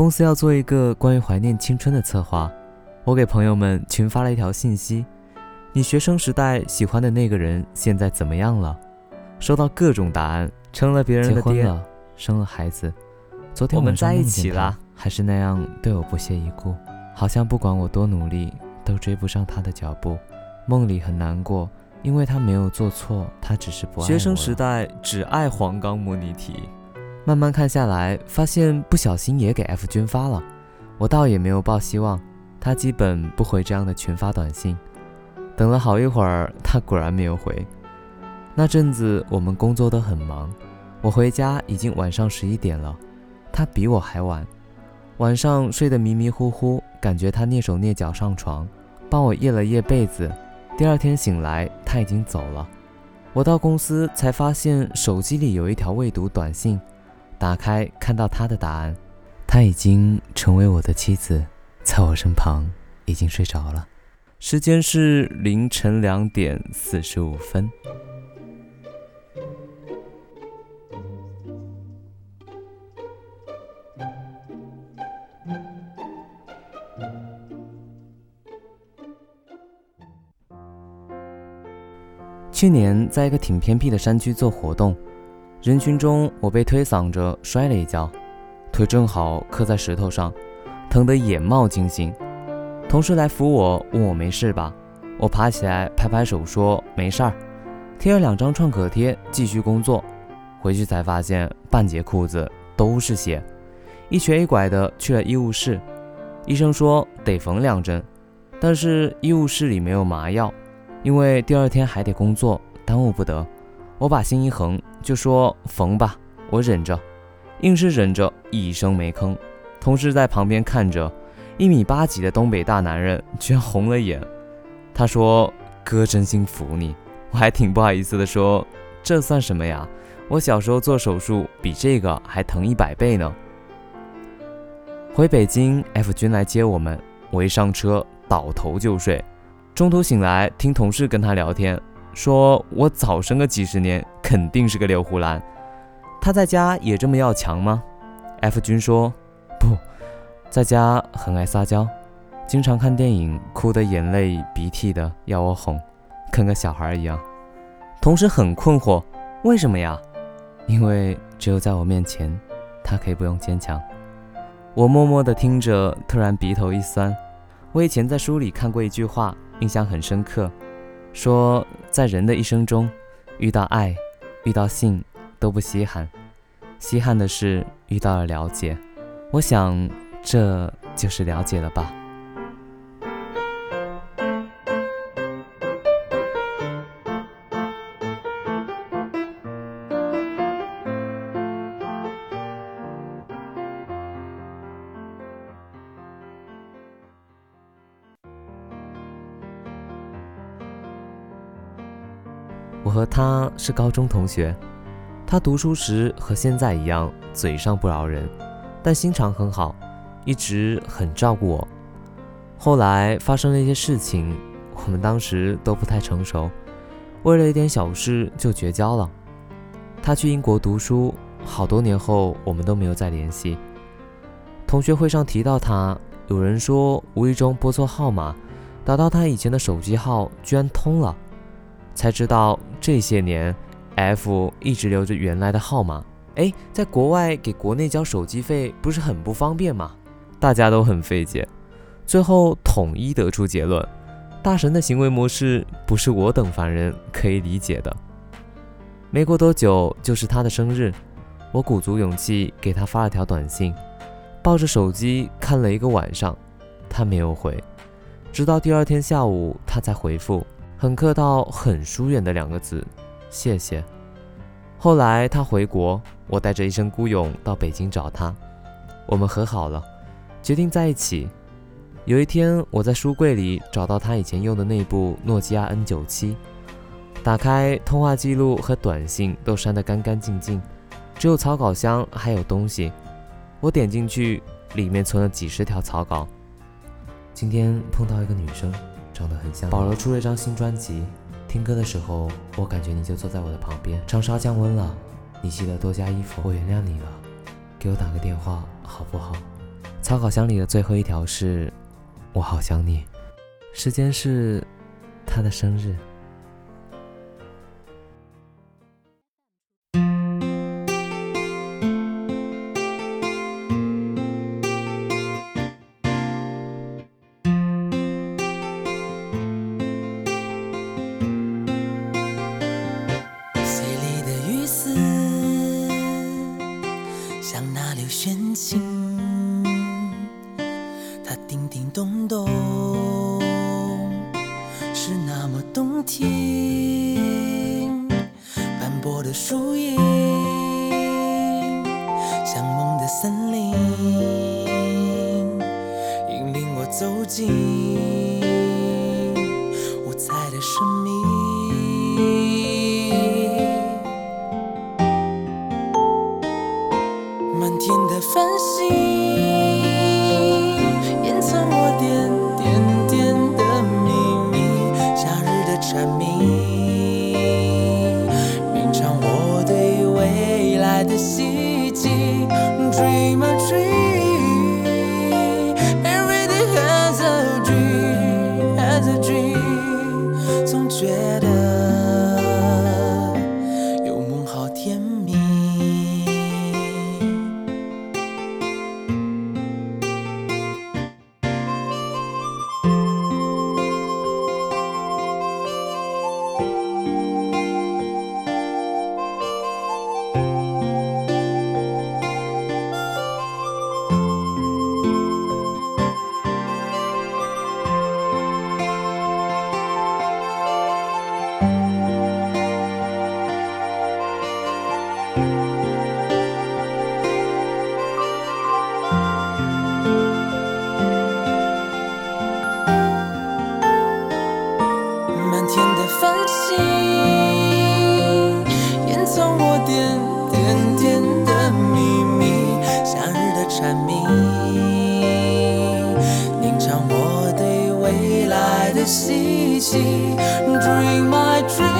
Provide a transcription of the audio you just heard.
公司要做一个关于怀念青春的策划，我给朋友们群发了一条信息：你学生时代喜欢的那个人现在怎么样了？收到各种答案，成了别人的爹，生了孩子。昨天我们在一起了，还是那样对我不屑一顾，好像不管我多努力都追不上他的脚步。梦里很难过，因为他没有做错，他只是不爱我。学生时代只爱黄冈模拟题，慢慢看下来，发现不小心也给 F 君发了。我倒也没有抱希望，他基本不回这样的群发短信。等了好一会儿，他果然没有回。那阵子我们工作都很忙，我回家已经晚上十一点了，他比我还晚。晚上睡得迷迷糊糊，感觉他蹑手蹑脚上床，帮我掖了掖被子。第二天醒来，他已经走了。我到公司才发现手机里有一条未读短信，打开看到他的答案：他已经成为我的妻子，在我身旁，已经睡着了。时间是凌晨两点四十五分。去年在一个挺偏僻的山区做活动，人群中我被推搡着摔了一跤，腿正好磕在石头上，疼得眼冒金星。同事来扶我，问我没事吧？我爬起来拍拍手说没事儿，贴了两张创可贴继续工作。回去才发现半截裤子都是血，一瘸一拐的去了医务室，医生说得缝两针，但是医务室里没有麻药。因为第二天还得工作，耽误不得。我把心一横，就说缝吧，我忍着，硬是忍着，一声没吭。同事在旁边看着，一米八几的东北大男人居然红了眼。他说：“哥真心服你。”我还挺不好意思的说：“这算什么呀？我小时候做手术比这个还疼一百倍呢。”回北京，F 君来接我们，我一上车倒头就睡。中途醒来，听同事跟他聊天，说我早生个几十年，肯定是个刘胡兰。他在家也这么要强吗？F 君说不在家很爱撒娇，经常看电影哭得眼泪鼻涕的，要我哄，跟个小孩一样。同时很困惑，为什么呀？因为只有在我面前，他可以不用坚强。我默默地听着，突然鼻头一酸。我以前在书里看过一句话。印象很深刻，说在人的一生中，遇到爱，遇到性都不稀罕，稀罕的是遇到了了解。我想这就是了解了吧。我和他是高中同学，他读书时和现在一样，嘴上不饶人，但心肠很好，一直很照顾我。后来发生了一些事情，我们当时都不太成熟，为了一点小事就绝交了。他去英国读书，好多年后我们都没有再联系。同学会上提到他，有人说无意中拨错号码，打到他以前的手机号，居然通了。才知道这些年，F 一直留着原来的号码。哎，在国外给国内交手机费不是很不方便吗？大家都很费解，最后统一得出结论：大神的行为模式不是我等凡人可以理解的。没过多久就是他的生日，我鼓足勇气给他发了条短信，抱着手机看了一个晚上，他没有回，直到第二天下午他才回复。很客套、很疏远的两个字，谢谢。后来他回国，我带着一身孤勇到北京找他，我们和好了，决定在一起。有一天，我在书柜里找到他以前用的那部诺基亚 N97，打开通话记录和短信都删得干干净净，只有草稿箱还有东西。我点进去，里面存了几十条草稿。今天碰到一个女生。长得很像。保罗出了一张新专辑，听歌的时候，我感觉你就坐在我的旁边。长沙降温了，你记得多加衣服。我原谅你了，给我打个电话好不好？草稿箱里的最后一条是，我好想你。时间是他的生日。的树 dream a dream. 繁星，掩藏我点点点的秘密，夏日的蝉鸣，吟唱我对未来的希冀，dream my dream。